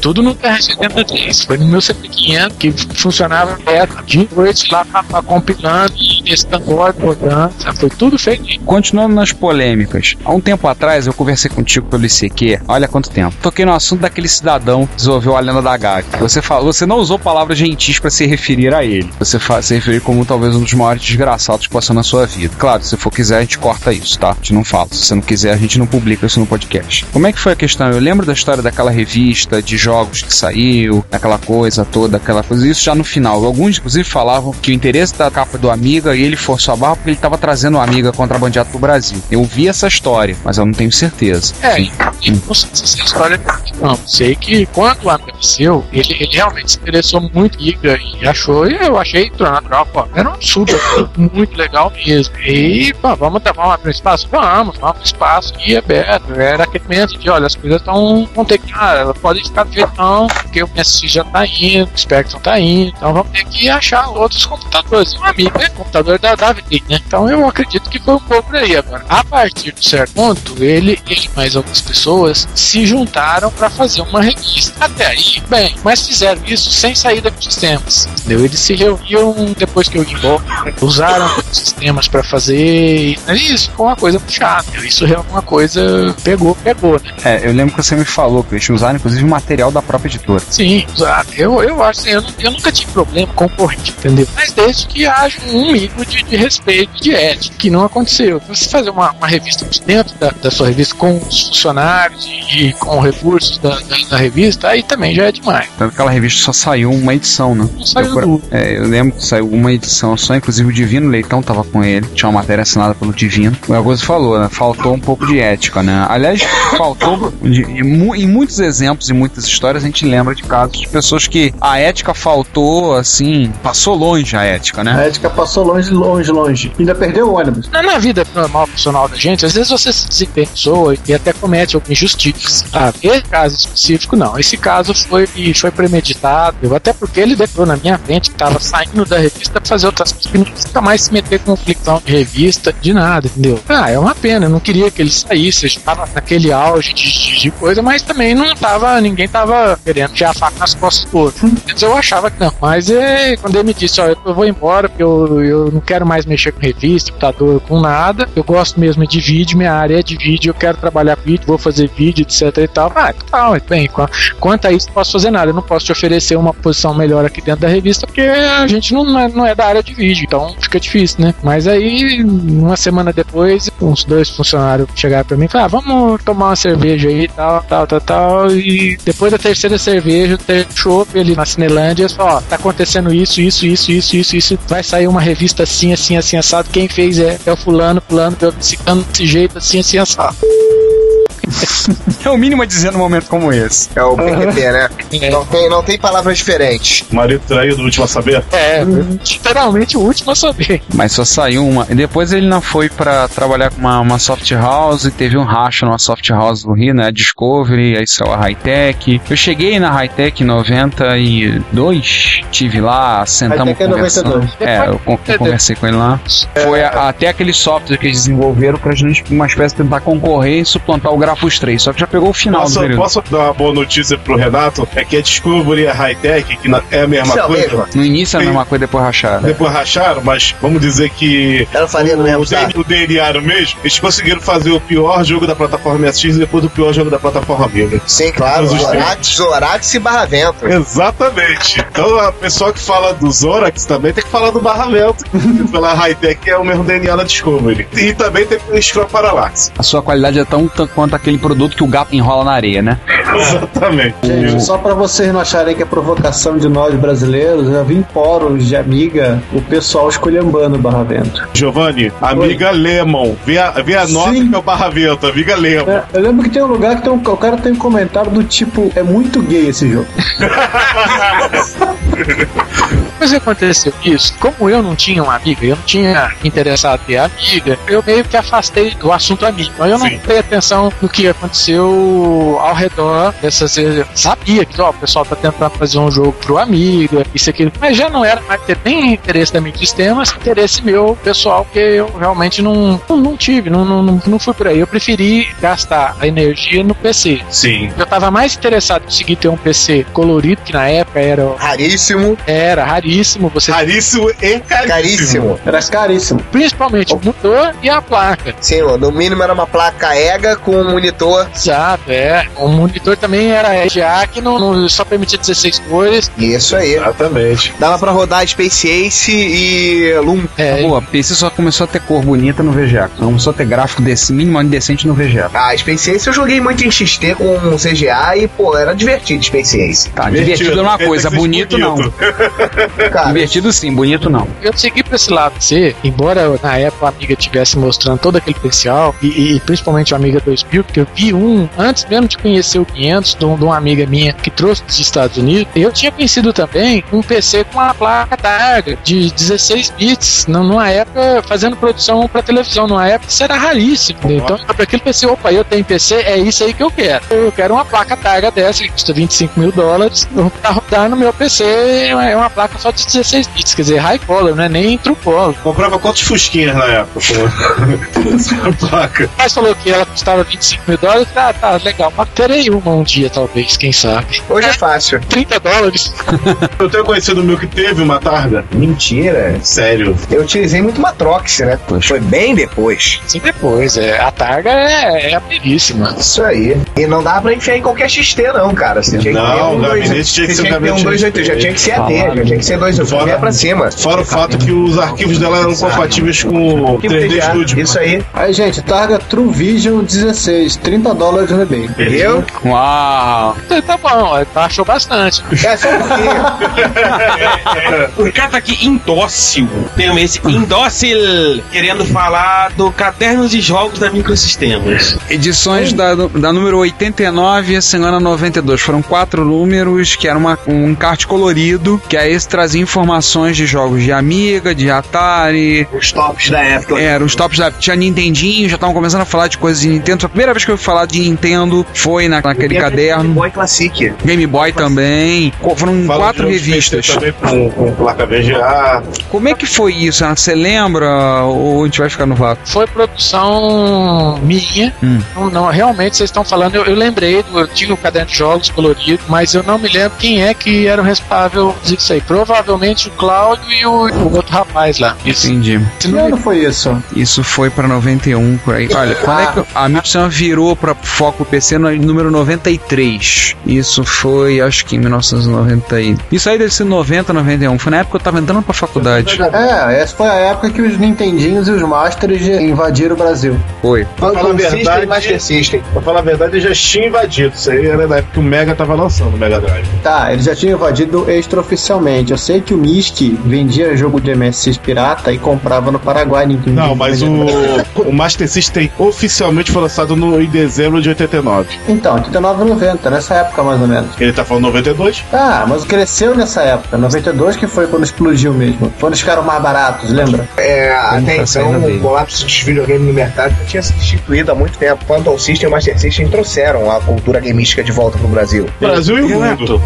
Tudo no TR-73. Foi no meu CP500 que funcionava direto. De noite lá compilando e sabe? Foi tudo feito. Continuando nas polêmicas, há um tempo atrás eu conversei contigo pelo ICQ, olha quanto tempo. Toquei no assunto daquele cidadão que desenvolveu a lenda da Gag. Você, falou, você não usou palavras gentis para se referir a ele. Você se referir como talvez um dos maiores desgraçados que passou na sua vida. Claro, se for quiser, a gente corta isso, tá? A gente não fala. Se você não quiser, a gente não publica isso no podcast. Como é que foi a questão? Eu lembro da história daquela revista de jogos que saiu, aquela coisa toda, aquela coisa. Isso já no final. Alguns, inclusive, falavam que o interesse da capa do Amiga e ele forçou a barra porque ele estava trazendo o Amiga contrabandeado pro Brasil. Eu vi essa história, mas eu não tenho certeza. É, e, e não sei se essa história é não. Sei que quando o apareceu, ele, ele realmente se interessou muito em Giga e achou, e eu achei natural, pô, era um absurdo, muito legal mesmo. E, pô, vamos, dar- vamos abrir um espaço? Vamos, vamos pro espaço e aberto. Era aquele momento de, olha, as coisas estão, vão ter que, ah, elas podem ficar do jeito não, porque o MSX já tá indo, o Spectrum tá indo, então vamos ter que achar outros computadores. Um amigo, né? Computador da Davi, né? Então eu acredito que foi um pouco aí agora. A partir de certo ponto, ele, e mais algumas pessoas se juntaram para fazer uma revista. Até aí, bem, mas fizeram isso sem saída de sistemas. Entendeu? Eles se reuniam depois que eu ia embora, usaram sistemas para fazer. E isso ficou uma coisa puxada. Isso é uma coisa pegou, pegou, né? É, eu lembro que você me falou que eles usaram inclusive material da própria editora. Sim, usaram. Eu, eu acho assim, eu, eu nunca tive problema com corrente, entendeu? Mas desde que haja um mínimo de, de respeito, de ética, que não aconteceu. Você fazer uma, uma revista de dentro da, da sua revista com os funcionários e, e com recursos da, da, da revista, aí também já é demais. Tanto que aquela revista só saiu uma edição, né? Não saiu Eu. É, eu lembro que saiu uma edição só, inclusive o Divino Leitão tava com ele, tinha uma matéria assinada pelo Divino. O Augusto falou, né? Faltou um pouco de ética, né? Aliás, faltou de- em, mu- em muitos exemplos e muitas histórias, a gente lembra de casos de pessoas que a ética faltou, assim, passou longe a ética, né? A ética passou longe, longe, longe. Ainda perdeu o ônibus. Na, na vida normal, profissional da gente, às vezes você se desempensou e até comete alguma injustiça. Ah, esse caso específico, não. Esse caso foi, foi premeditado, até porque ele declarou na minha frente que estava saindo da revista pra fazer outras coisas, que não precisa mais se meter com conflitão de revista, de nada, entendeu? Ah, é uma pena, eu não queria que ele saísse, estava naquele auge de, de, de coisa, mas também não tava, ninguém tava querendo tirar a faca nas costas do outro. Eu achava que não. Mas é, quando ele me disse, ó, eu vou embora, porque eu, eu não quero mais mexer com revista, computador, com nada, eu gosto mesmo de vídeo, minha área é de vídeo, eu quero trabalhar com vídeo, vou fazer vídeo, etc e tal. Ah, tal, bem, quanto a isso, não posso fazer nada, eu não posso te oferecer uma posição melhor aqui dentro da revista, porque a gente não é, não é da área de vídeo, então fica difícil, né? Mas aí, uma semana depois, uns dois funcionários chegaram pra mim e falaram, ah, vamos tomar uma cerveja aí, tal, tal, tal, tal, e depois da terceira cerveja, ter chopp ali na Cinelândia, ó, tá acontecendo isso, isso, isso, isso, isso, isso, vai sair uma revista assim, assim, assim, assado, quem fez é, é o fulano, fulano, ciclano desse jeito, assim, assim, assado. é o mínimo a dizer num momento como esse. É o PQP, né? É. Não, tem, não tem palavras diferentes. Marido traído, último a saber? É, literalmente o último a saber. Mas só saiu uma. E depois ele não foi pra trabalhar com uma, uma soft house e teve um racha numa soft house do Rio, né? Discovery, aí saiu a Hightech. Eu cheguei na Hightech em 92, tive lá, sentamos é conversando. 92. É, eu, con- eu conversei com ele lá. Foi a- até aquele software que eles desenvolveram pra gente, uma espécie de tentar concorrer e suplantar o Grafos 3. Só que já pegou o final do Posso, período. posso dar uma boa notícia pro Renato? É que a Discovery e a Hightech, que na- é a mesma Isso é a coisa, mesma. No início era a mesma coisa, depois racharam. depois racharam, mas vamos dizer que Ela faria no mesmo o, DNA, o DNA era o mesmo. Eles conseguiram fazer o pior jogo da plataforma MSX e depois o pior jogo da plataforma Amiga. Sim, claro. Zorax, Zorax e Barra Vento. Exatamente. Então a pessoa que fala do Zorax também tem que falar do barramento. Pela Hightech é o mesmo DNA da Discovery. E também tem o Scrum Parallax. A sua qualidade é tão tanto quanto aquele produto que o gato enrola na areia, né? Exatamente. Gente, só pra vocês não acharem que é provocação de nós brasileiros, eu vi em fóruns de amiga o pessoal esculhambando o Barra Vento. Giovanni, amiga Lemon. Vê a, vê a nota Sim. que é o barramento, amiga Lemon. É, eu lembro que tem um lugar que tem um- o cara tem um comentário do tipo: é muito gay esse jogo. Mas aconteceu isso, como eu não tinha uma amiga, eu não tinha interessado em ter amiga, eu meio que afastei do assunto amigo. Mas eu não Sim. prestei atenção no que aconteceu ao redor dessas. Eu sabia que ó, o pessoal tá tentando fazer um jogo pro amiga, isso aqui. Mas já não era mais ter nem interesse da mídia sistemas, interesse meu pessoal, que eu realmente não, não, não tive, não, não, não- não fui por aí. Eu preferi gastar a energia no PC. Sim. Eu tava mais interessado em conseguir ter um PC colorido, que na época era, Raríssimo, era raríssimo. Você Caríssimo e caríssimo. caríssimo. Era caríssimo. principalmente o motor e a placa. Sim, no mínimo era uma placa EGA com um monitor. Exato, é. O monitor também era EGA, que não, não- só permitia 16 cores. Isso aí. Exatamente. Dava pra rodar Space Ace e Loom. É, Boa, PC só começou a ter cor bonita no VGA. Só começou a ter gráfico desse, minimamente decente no VGA. Ah, Space Ace eu joguei muito em XT com CGA e, pô, era divertido Space Ace. Tá, divertido é uma coisa, bonito não. Cara, Divertido sim, bonito não. eu segui pra esse lado C, embora na época a amiga tivesse mostrando todo aquele potencial, e, e- principalmente a amiga 2000, porque eu vi um, antes mesmo de conhecer o 500, de, um- de uma amiga minha que trouxe dos Estados Unidos, eu tinha conhecido também um PC com uma placa Targa de 16 bits, num- numa época fazendo produção pra televisão, numa época isso era raríssimo. Então, para aquele PC, opa, eu tenho PC, é isso aí que eu quero. Eu quero uma placa Targa dessa que custa 25 mil dólares pra rodar no meu PC, é uma placa só de 16 bits, quer dizer, high color, não é nem true color. Comprava quantos fusquinhas na época? placa. Mas falou que ela custava 25 mil dólares, tá, tá, legal, mas terei uma um dia, talvez, quem sabe. hoje é fácil. 30 dólares. Eu tenho conhecido meu que teve uma targa. Mentira. Sério. Eu utilizei muito Matrox, né? Foi bem depois. Sim, depois, é, a Targa é, é a períssima. Isso aí. E não dava pra enfiar em qualquer XT, não, cara. Você tinha que Não, ter um o dois- tinha que ser um tinha que ter um gabinete 288, já tinha que ser AT, já tinha que ser 92 o filme é pra cima. Fora o fato que os arquivos dela eram compatíveis com o 3D Studio. Isso aí. Aí, gente, Targa True Vision 16, 30 dólares no eBay. Entendeu? Uau! Tá bom, achou bastante. É só um pouquinho. O cara tá aqui indócil. Termo esse indócil. Querendo falar do caderno de jogos da Microsistemas. Edições da, da número 89 e a semana 92. Foram quatro números, que era uma, um encarte colorido, que aí esse trazia informações de jogos de Amiga, de Atari. Os tops da época. Era, os tops da. Tinha Nintendinho, já estavam começando a falar de coisas de Nintendo. A primeira vez que eu ouvi falar de Nintendo foi na, naquele Game caderno. Boy Classic. Game Boy também. Co- Foram Fala quatro revistas. Também com, com placa VGA. Como é que foi isso? Você lembra ou a gente vai ficar no vácuo? Foi produção minha. Hum. Não, não, realmente vocês estão falando, eu, eu lembrei, do, eu tinha o caderno de jogos colorido, mas eu não me lembro quem é que era o responsável disso aí. Provavelmente o Cláudio e o, o outro rapaz lá. Isso. Entendi. Se Que não ano foi isso? Isso foi pra 91 por aí. Olha, quando é que a Microsoft virou pra foco PC no número 93? Isso foi, acho que em 1990. e- Isso aí deve ser 90, 91. Foi na época que eu tava entrando pra faculdade. É, essa foi a época que os Nintendinhos e os Masters invadiram o Brasil. Foi. Pra falar a verdade- Master System. Pra falar a verdade, ele já tinha invadido. Isso aí era na época que o Mega tava lançando o Mega Drive. Tá, eles já tinham invadido extraoficialmente. Eu sei que o Miski vendia jogo de MSX pirata e comprava no Paraguai. Ninguém Não, mas o, o Master System oficialmente foi lançado no, em dezembro de 89. Então, 89 e 90, nessa época mais ou menos. Ele tá falando 92? Ah, mas cresceu nessa época. 92 que foi quando explodiu mesmo. Quando eles ficaram mais baratos, lembra? É, até então o colapso dos videogames no mercado já tinha sido instituído há muito tempo. Phantom System e Master System trouxeram a cultura gamística de volta pro Brasil. Brasil e o mundo. Renato,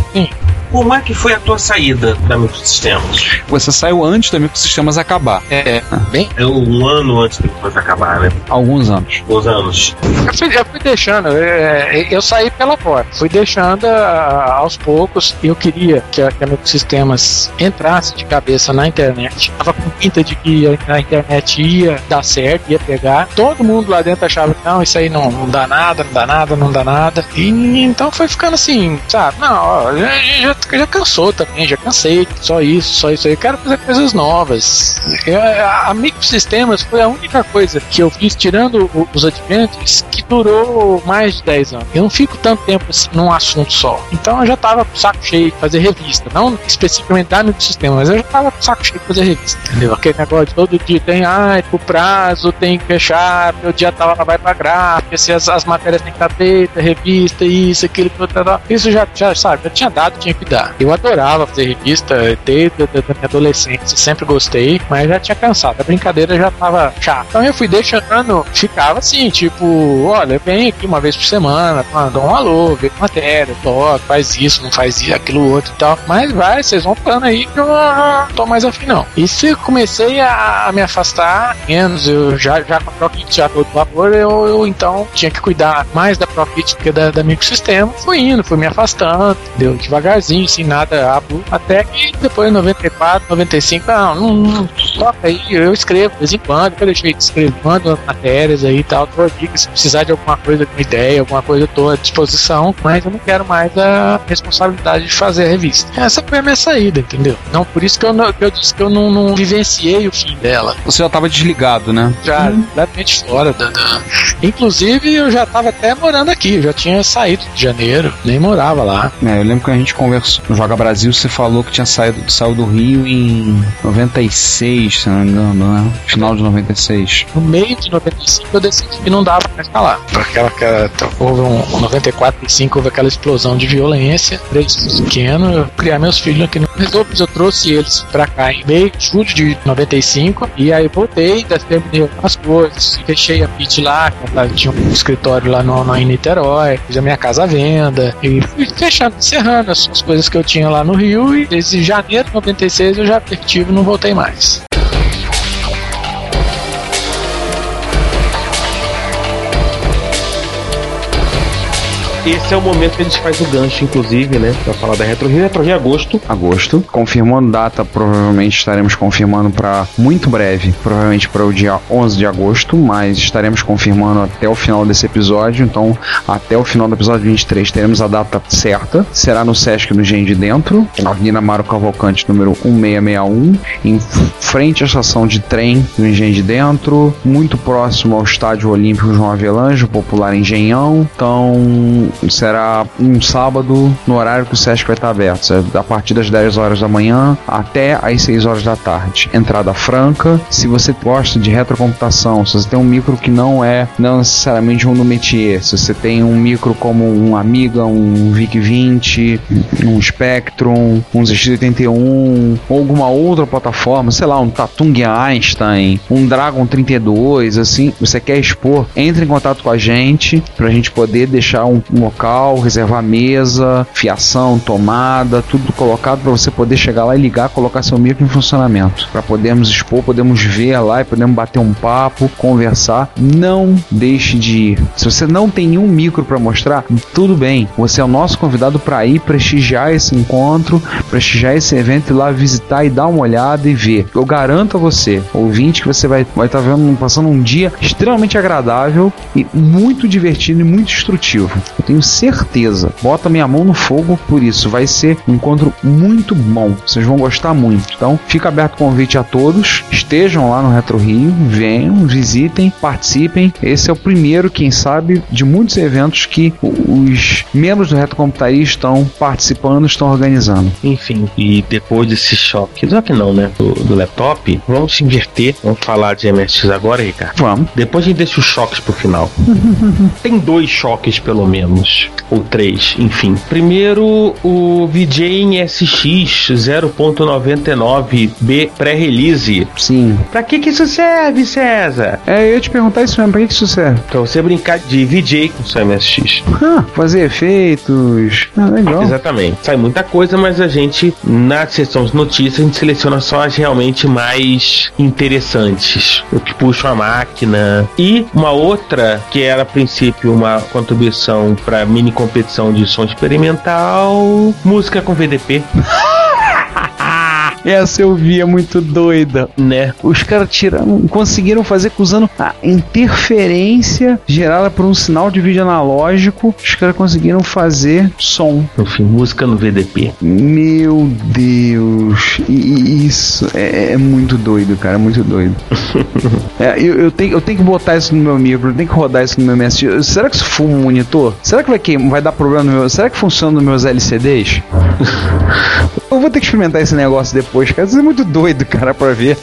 como é que foi a tua saída da Microsistemas? Você saiu antes da Microsistemas acabar. É, bem, É um ano antes de depois acabar, né? Alguns anos. Uns anos. eu fui, eu fui deixando, é, eu saí pela porta, fui deixando aos poucos. Eu queria que a, que a Microsistemas entrasse de cabeça na internet. Tava com pinta de que a, a internet ia dar certo, ia pegar. Todo mundo lá dentro achava que não, isso aí não, não dá nada, não dá nada, não dá nada. E então foi ficando assim, sabe? Não, ó, já, já, já cansou também, já cansei. Só isso, só isso aí. Eu quero fazer coisas novas. Eu- a, Microsistemas foi a única coisa que eu fiz, tirando os Adventures, que durou mais de 10 anos. Eu não fico tanto tempo assim num assunto só. Então eu já tava com o saco cheio de fazer revista. Não especificamente da Microsistema, mas eu já tava com o saco cheio de fazer revista. Entendeu? Aquele negócio de todo dia tem, ai, o prazo tem que fechar, meu dia tal vai pra gráfica, se as, as matérias têm que estar feitas, revista, isso, aquilo, tal, tal. Isso já, já, sabe, já tinha dado, tinha que Eu adorava fazer revista desde a minha adolescência, sempre gostei, mas já tinha cansado. A brincadeira já tava chata. Então eu fui deixando, ficava assim, tipo, olha, vem aqui uma vez por semana, manda um alô, vê matéria, toca, faz isso, não faz isso, aquilo outro e tal. Mas vai, vocês vão falando aí que eu não tô mais afim não. E se comecei a, a me afastar, menos, eu já, já com a ProKit já todo vapor, eu, eu então tinha que cuidar mais da ProKit do que da, da microsistema. Fui indo, fui me afastando, deu devagarzinho, sem nada abrupto, até que depois 94, 95, não, não, não toca aí, eu escrevo de vez em quando, eu deixei de escrever, mando matérias aí e tal, tô aqui, se precisar de alguma coisa, alguma ideia, alguma coisa, eu tô à disposição, mas eu não quero mais a responsabilidade de fazer a revista. Essa foi a minha saída, entendeu? Não, por isso que eu, não, que eu disse que eu não, não vivenciei o fim dela. Você já tava desligado, né? Já completamente fora da, da- Inclusive, eu já tava até morando aqui, eu já tinha saído de janeiro, nem morava lá. É, eu lembro que a gente conversou no Joga Brasil, você falou que tinha saído, saiu do Rio em 96, se não me engano, né? Final de 96. No meio de 95 eu decidi que não dava pra. Porque aquela, aquela, houve um, um 94 e 5 houve aquela explosão de violência, três filhos pequenos, eu criar meus filhos aqui no Resolvi, eu trouxe eles pra cá em meio de julho de 95 e aí voltei, terminei algumas coisas, fechei a pit lá, tinha um escritório lá no, no, em Niterói, fiz a minha casa à venda e fui fechando, encerrando as, as coisas que eu tinha lá no Rio e desde janeiro de 96 eu já efetivo não voltei mais. Esse é o momento que a gente faz o gancho, inclusive, né? Pra falar da Retro Rio. Retro Rio é agosto. Agosto. Confirmando data, provavelmente estaremos confirmando para muito breve, provavelmente para o dia 11 de agosto, mas estaremos confirmando até o final desse episódio. Então, até o final do episódio 23 teremos a data certa. Será no Sesc do Engenho de Dentro, na Avenida Mário Cavalcante, número 1661, em frente à estação de trem do Engenho de Dentro, muito próximo ao Estádio Olímpico João Avelange, popular Engenhão. Então, será um sábado no horário que o Sesc vai estar aberto, a partir das 10 horas da manhã até às 6 horas da tarde. Entrada franca. Se você gosta de retrocomputação, se você tem um micro que não é não necessariamente um no métier, se você tem um micro como um Amiga, um VIC-20, um Spectrum, um ZX81 ou alguma outra plataforma, sei lá, um Tatung Einstein, um Dragon 32, assim, você quer expor, entre em contato com a gente pra gente poder deixar um, um local, reservar mesa, fiação, tomada, tudo colocado para você poder chegar lá e ligar, colocar seu micro em funcionamento, para podermos expor, podemos ver lá e podemos bater um papo, conversar. Não deixe de ir. Se você não tem nenhum micro para mostrar, tudo bem. Você é o nosso convidado para ir prestigiar esse encontro, prestigiar esse evento e lá visitar e dar uma olhada e ver. Eu garanto a você, ouvinte, que você vai vai estar vendo passando um dia extremamente agradável e muito divertido e muito instrutivo. Tenho certeza. Bota minha mão no fogo por isso. Vai ser um encontro muito bom. Vocês vão gostar muito. Então, fica aberto o convite a todos. Estejam lá no Retro Rio, venham, visitem, participem. Esse é o primeiro, quem sabe, de muitos eventos que os membros do Retro Computaria estão participando, estão organizando. Enfim, e depois desse choque, que não, né? Do, do laptop, vamos se inverter. Vamos falar de MSX agora, Ricardo? Vamos. Depois a gente deixa os choques pro final. Tem dois choques, pelo menos. Ou três, enfim. Primeiro, o VJ SX 0.99B pré-release. Sim. Pra que que isso serve, César? É, eu ia te perguntar isso mesmo, pra que que isso serve? Pra você brincar de VJ com seu MSX. Ah, fazer efeitos. Ah, legal. Exatamente. Sai muita coisa, mas a gente, na seção de notícias, a gente seleciona só as realmente mais interessantes. O que puxa a máquina. E uma outra, que era a princípio uma contribuição para mini competição de som experimental, música com VDP. Essa eu vi, é muito doida. Né? Os caras tiraram, conseguiram fazer usando a interferência gerada por um sinal de vídeo analógico, os caras conseguiram fazer som. Enfim, música no VDP. Meu Deus, isso é, é muito doido, cara, é muito doido. É, eu, eu tenho, eu tenho que botar isso no meu micro, eu tenho que rodar isso no meu MSX. Será que isso for um monitor? Será que vai, que, vai dar problema no meu. Será que funciona nos meus LCDs? eu vou ter que experimentar esse negócio depois, cara. Isso é muito doido, cara, pra ver.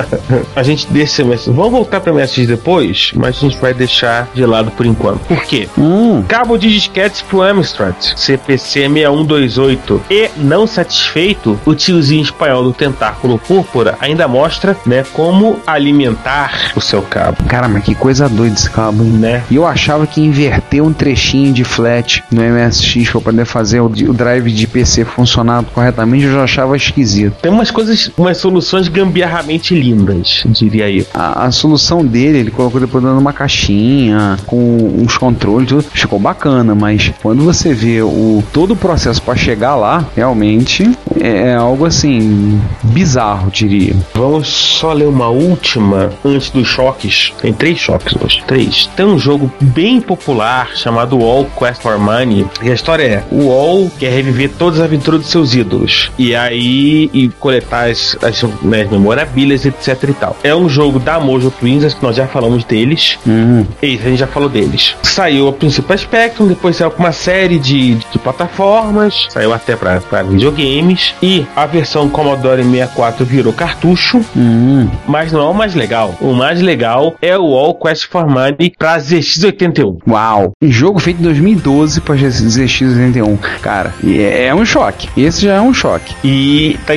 a gente deixa MSX. Vamos voltar para MSX depois, mas a gente vai deixar de lado por enquanto. Por quê? Hum, Cabo de disquetes pro Amstrad CPC 6128 e não satisfeito, o tiozinho espanhol do tentáculo púrpura ainda mostra, né, como alimentar o seu cabo, cara, mas que coisa doida esse cabo, hein? né? E eu achava que inverter um trechinho de flat no MSX pra poder fazer o, o drive de PC funcionar corretamente, eu já achava esquisito. Tem umas coisas, umas soluções gambiarramente lindas, diria eu. A, a solução dele, ele colocou depois dentro de uma caixinha, com uns controles, tudo, ficou bacana, mas quando você vê o todo o processo para chegar lá, realmente é, é algo assim bizarro, diria. Vamos só ler uma última antes dos choques. Tem três choques hoje. Três. Tem um jogo bem popular chamado Wall Quest for Money. E a história é: o Wall quer reviver todas as aventuras de seus ídolos. E aí, e coletar as, as, né, as memorabilias, etc e tal. É um jogo da Mojo Twins, acho que nós já falamos deles. Hum, Isso, a gente já falou deles. Saiu a princípio Spectrum, depois saiu com uma série de, de plataformas, saiu até pra, pra videogames. E a versão Commodore 64 virou cartucho, hum. mas não é o mais legal. O mais legal é o All Quest for Money pra ZX81. Uau! Um jogo feito em 2012 para ZX81. Cara, é, é um choque. Esse já é um choque. E tá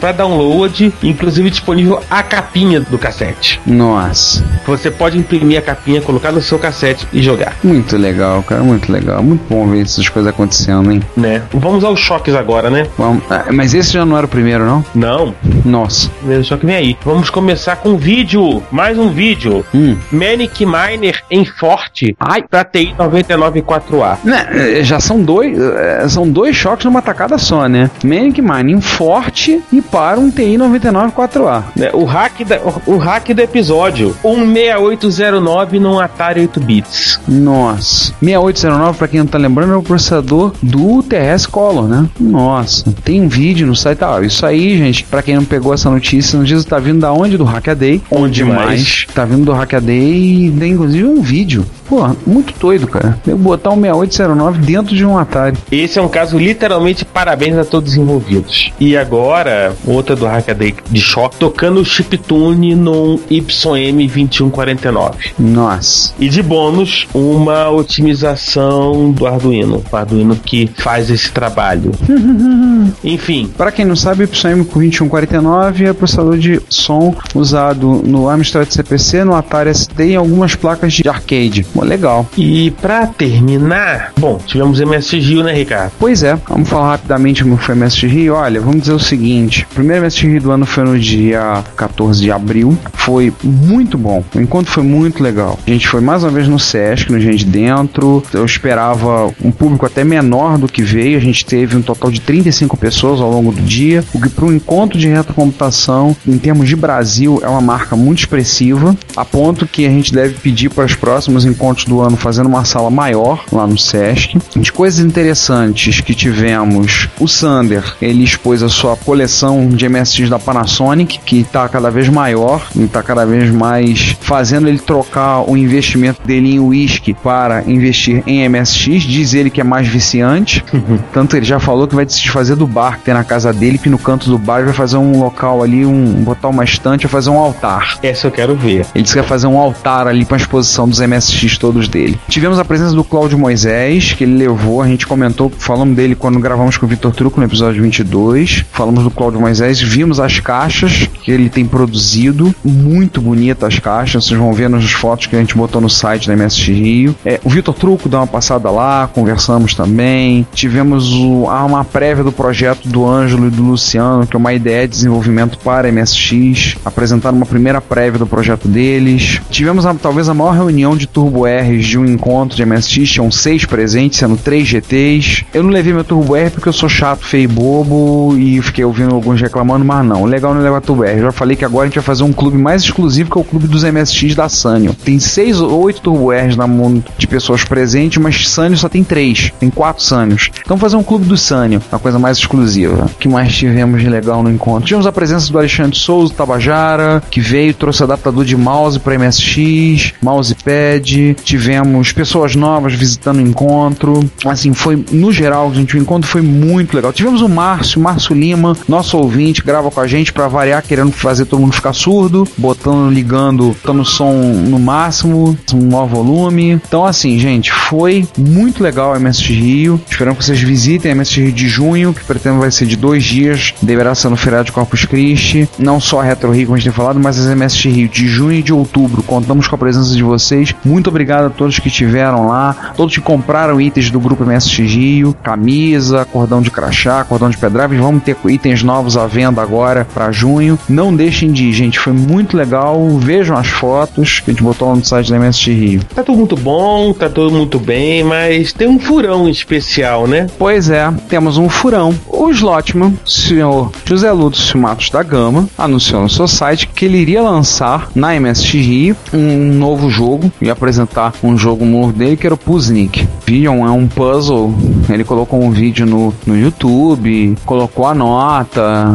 pra download, inclusive disponível a capinha do cassete. Nossa, Você pode imprimir a capinha, colocar no seu cassete e jogar, muito legal, cara, muito legal. Muito bom ver essas coisas acontecendo, hein? né? Vamos aos choques agora, né? Vamos- ah, mas esse já não era o primeiro, não? Não, Nossa. primeiro só que vem aí. Vamos começar com um vídeo, mais um vídeo. Hum. Manic Miner em Forte Ai. pra TI 994A. Né, é, já são dois, é, são dois choques numa tacada só, né? Manic Mining forte e para um TI 99 4A. né? O hack, da- o hack do episódio: 16809 num Atari 8 bits. Nossa. 6809, pra quem não tá lembrando, é o processador do TS Color, né? Nossa. Tem um vídeo no site. Ah, isso aí, gente, pra quem não pegou essa notícia, notícia tá vindo da onde? Do Hackaday. Onde mais? Tá vindo do Hackaday e tem inclusive um vídeo. Pô, muito doido, cara. Eu botar um 6809 dentro de um Atari. Esse é um caso literalmente parabéns a todos os envolvidos. E agora, outra do Hackaday de choque, tocando o chiptune num YM2149. Nossa. E de bônus, uma otimização do Arduino. O Arduino que faz esse trabalho. Enfim, Para quem não sabe, o YM 2149 é processador de som usado no Amstrad CPC, no Atari ST e em algumas placas de arcade. Pô, legal. e pra terminar, bom, tivemos MSX Rio, né, Ricardo? Pois é, vamos falar rapidamente como foi o MSX Rio. Olha, vamos dizer o seguinte: o primeiro MSX Rio do ano foi no dia 14 de abril. Foi muito bom. O encontro foi muito legal. A gente foi mais uma vez no Sesc, no Gente Dentro. Eu esperava um público até menor do que veio. A gente teve um total de 35 pessoas ao longo do dia, o que para um encontro de retrocomputação, em termos de Brasil, é uma marca muito expressiva, a ponto que a gente deve pedir para os próximos encontros do ano fazendo uma sala maior lá no Sesc. De coisas interessantes que tivemos, o Sander, ele expôs a sua coleção de MSX da Panasonic, que está cada vez maior e está cada vez mais fazendo ele trocar o investimento dele em whisky para investir em MSX. Diz ele que é mais viciante. Tanto ele já falou que vai se desfazer do bar que tem na casa dele, que no canto do bar vai fazer um local ali, um botar uma estante, vai fazer um altar. Essa eu quero ver. Ele disse que vai fazer um altar ali para a exposição dos MSX todos dele. Tivemos a presença do Cláudio Moisés, que ele levou, a gente comentou, falamos dele quando gravamos com o Vitor Truco no episódio 22. Falamos do Cláudio Moisés, vimos as caixas que ele tem produzido, muito bonitas as caixas, vocês vão ver nas fotos que a gente botou no site da MSX Rio. É, o Vitor Truco deu uma passada lá, conversamos também. Tivemos o- uma prévia do projeto do Ângelo e do Luciano, que é uma ideia de desenvolvimento para MSX. Apresentaram uma primeira prévia do projeto deles. Tivemos a- talvez a maior reunião de Turbo Rs de um encontro de MSX. Tinham seis presentes, sendo três GTs. Eu não levei meu Turbo R porque eu sou chato, feio e bobo e fiquei ouvindo alguns reclamando, mas não. Legal não levar Turbo R. Já falei que agora a gente vai fazer um clube mais exclusivo que é o clube dos MSX da Sanyo. Tem seis ou oito Turbo Rs na mão de pessoas presentes, mas Sanyo só tem três. Tem quatro Sanyos. Então fazer um clube do Sanyo, uma coisa mais exclusiva. O que mais tivemos de legal no encontro? Tivemos a presença do Alexandre Souza, Tabajara, que veio, trouxe adaptador de mouse para MSX, mousepad. Tivemos pessoas novas visitando o encontro. Assim, foi, no geral, gente, o encontro foi muito legal. Tivemos o Márcio, Márcio Lima, nosso ouvinte, grava com a gente para variar, querendo fazer todo mundo ficar surdo, botando, ligando, botando o som no máximo, um maior volume. Então, assim, gente, foi muito legal a MSX Rio. Esperamos que vocês visitem a MSX Rio de junho, que pretendo vai ser de dois dias. Deverá ser no feriado de Corpus Christi. Não só a Retro Rio, como a gente tem falado, mas as MSX Rio de junho e de outubro. Contamos com a presença de vocês. Muito obrigado a todos que estiveram lá, todos que compraram itens do grupo MSX Rio, camisa, cordão de crachá, cordão de pendrive. Vamos ter itens novos à venda agora para junho. Não deixem de ir, gente. Foi muito legal. Vejam as fotos que a gente botou lá no site da MSX Rio. Tá tudo muito bom, tá tudo muito bem, mas tem um furão especial, né? Pois é, temos um furão. O Slotman, senhor José Lúcio Matos da Gama, anunciou no seu site que ele iria lançar na MSX Rio um novo jogo e apresentar um jogo novo dele que era o Puznik. Viam, é um puzzle. Ele colocou um vídeo no, no YouTube, colocou a nota,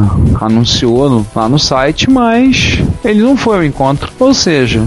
anunciou no- lá no site, mas ele não foi ao encontro. Ou seja,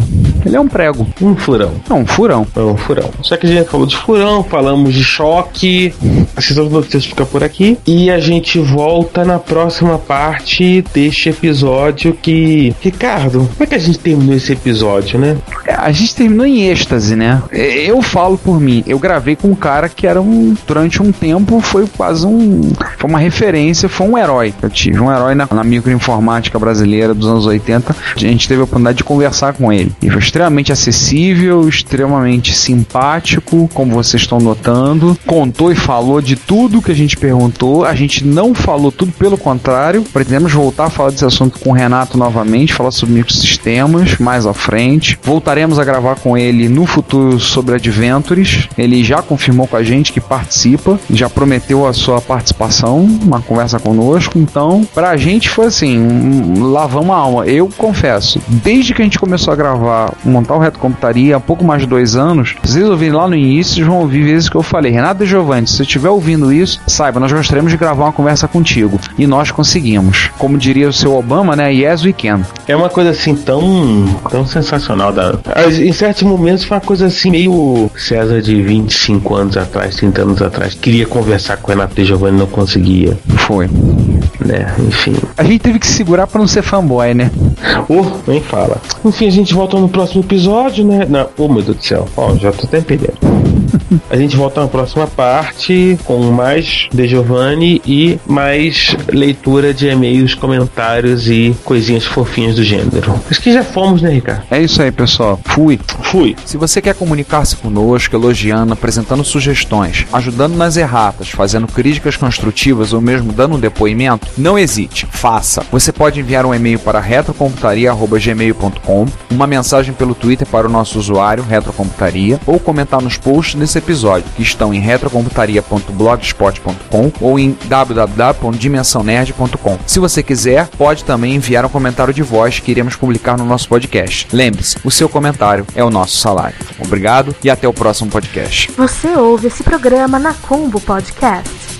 ele é um prego. Um furão. É um furão. É um furão. Só que a gente falou de furão, falamos de choque. A sessão de notícias fica por aqui. E a gente volta na próxima parte deste episódio que. Ricardo, como é que a gente terminou esse episódio, né? A gente terminou em êxtase, né? Eu falo por mim, eu gravei com um cara que era um. Durante um tempo foi quase um. Foi uma referência, foi um herói que eu tive. Um herói na, na microinformática brasileira dos anos 80. A gente teve a oportunidade de conversar com ele. E faz extremamente acessível, extremamente simpático, como vocês estão notando. Contou e falou de tudo que a gente perguntou. A gente não falou tudo, pelo contrário. Pretendemos voltar a falar desse assunto com o Renato novamente, falar sobre microsistemas mais à frente. Voltaremos a gravar com ele no futuro sobre Adventures. Ele já confirmou com a gente que participa, já prometeu a sua participação, uma conversa conosco. Então, pra gente foi assim, um, lavamos a alma. Eu confesso, desde que a gente começou a gravar, montar o Reto Computaria, há pouco mais de dois anos, vocês ouvirem lá no início, vocês vão ouvir vezes que eu falei, Renato e Giovanni, se você estiver ouvindo isso, saiba, nós gostaríamos de gravar uma conversa contigo. E nós conseguimos. Como diria o seu Obama, né? Yes, we can. É uma coisa assim tão, tão sensacional. Da... Em certos momentos foi uma coisa assim, meio César de 25 anos atrás, 30 anos atrás. Queria conversar com o Renato e Giovanni não conseguia. Foi. Né, enfim. A gente teve que segurar pra não ser fanboy, né? Oh, nem fala. Enfim, a gente volta no próximo episódio, né? Não, oh, meu Deus do céu. Ó, já tô até perdendo. A gente volta na próxima parte com mais De Giovanni e mais leitura de e-mails, comentários e coisinhas fofinhas do gênero. Acho que já fomos, né, Ricardo? É isso aí, pessoal. Fui. Fui. Se você quer comunicar-se conosco, elogiando, apresentando sugestões, ajudando nas erratas, fazendo críticas construtivas ou mesmo dando um depoimento, não hesite, faça. Você pode enviar um e-mail para retrocomputaria.gmail.com, uma mensagem pelo Twitter para o nosso usuário, Retrocomputaria, ou comentar nos posts desse episódio, que estão em retrocomputaria.blogspot.com ou em www.dimensãonerd.com. Se você quiser, pode também enviar um comentário de voz que iremos publicar no nosso podcast. Lembre-se, o seu comentário é o nosso salário. Obrigado e até o próximo podcast. Você ouve esse programa na Combo Podcast.